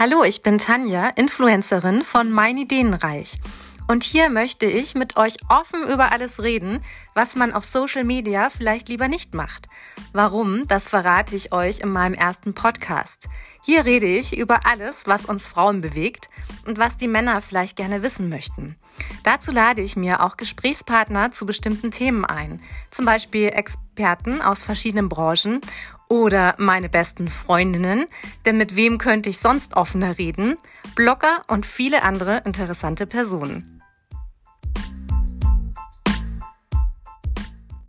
Hallo, ich bin Tanja, Influencerin von Mein Ideenreich. Und hier möchte ich mit euch offen über alles reden, was man auf Social Media vielleicht lieber nicht macht. Warum, das verrate ich euch in meinem ersten Podcast. Hier rede ich über alles, was uns Frauen bewegt und was die Männer vielleicht gerne wissen möchten. Dazu lade ich mir auch Gesprächspartner zu bestimmten Themen ein, zum Beispiel Experten aus verschiedenen Branchen oder meine besten Freundinnen, denn mit wem könnte ich sonst offener reden, Blogger und viele andere interessante Personen.